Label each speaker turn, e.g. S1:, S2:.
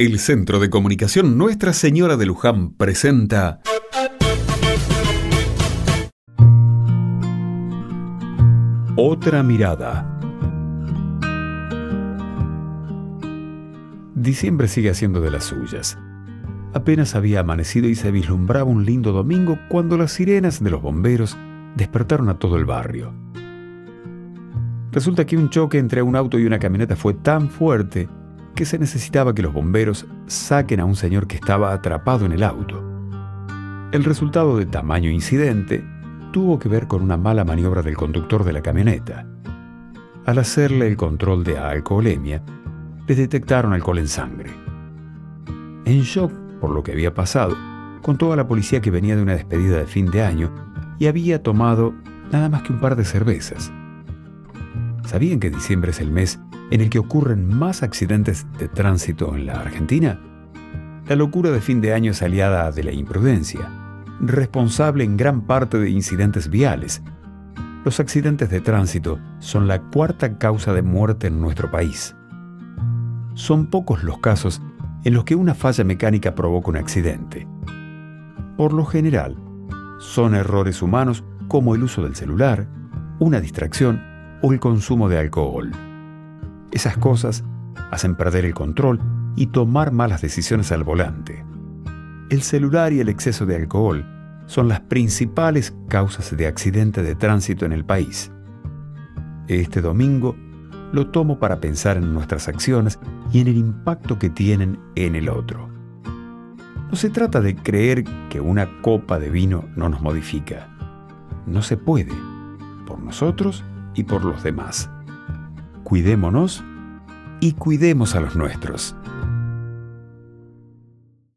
S1: El Centro de Comunicación Nuestra Señora de Luján presenta Otra mirada. Diciembre sigue haciendo de las suyas. Apenas había amanecido y se vislumbraba un lindo domingo cuando las sirenas de los bomberos despertaron a todo el barrio. Resulta que un choque entre un auto y una camioneta fue tan fuerte que se necesitaba que los bomberos saquen a un señor que estaba atrapado en el auto. El resultado de tamaño incidente tuvo que ver con una mala maniobra del conductor de la camioneta. Al hacerle el control de alcoholemia, les detectaron alcohol en sangre. En shock por lo que había pasado, contó a la policía que venía de una despedida de fin de año y había tomado nada más que un par de cervezas. ¿Sabían que diciembre es el mes en el que ocurren más accidentes de tránsito en la Argentina? La locura de fin de año es aliada de la imprudencia, responsable en gran parte de incidentes viales. Los accidentes de tránsito son la cuarta causa de muerte en nuestro país. Son pocos los casos en los que una falla mecánica provoca un accidente. Por lo general, son errores humanos como el uso del celular, una distracción o el consumo de alcohol. Esas cosas hacen perder el control y tomar malas decisiones al volante. El celular y el exceso de alcohol son las principales causas de accidente de tránsito en el país. Este domingo lo tomo para pensar en nuestras acciones y en el impacto que tienen en el otro. No se trata de creer que una copa de vino no nos modifica. No se puede, por nosotros y por los demás. Cuidémonos y cuidemos a los nuestros.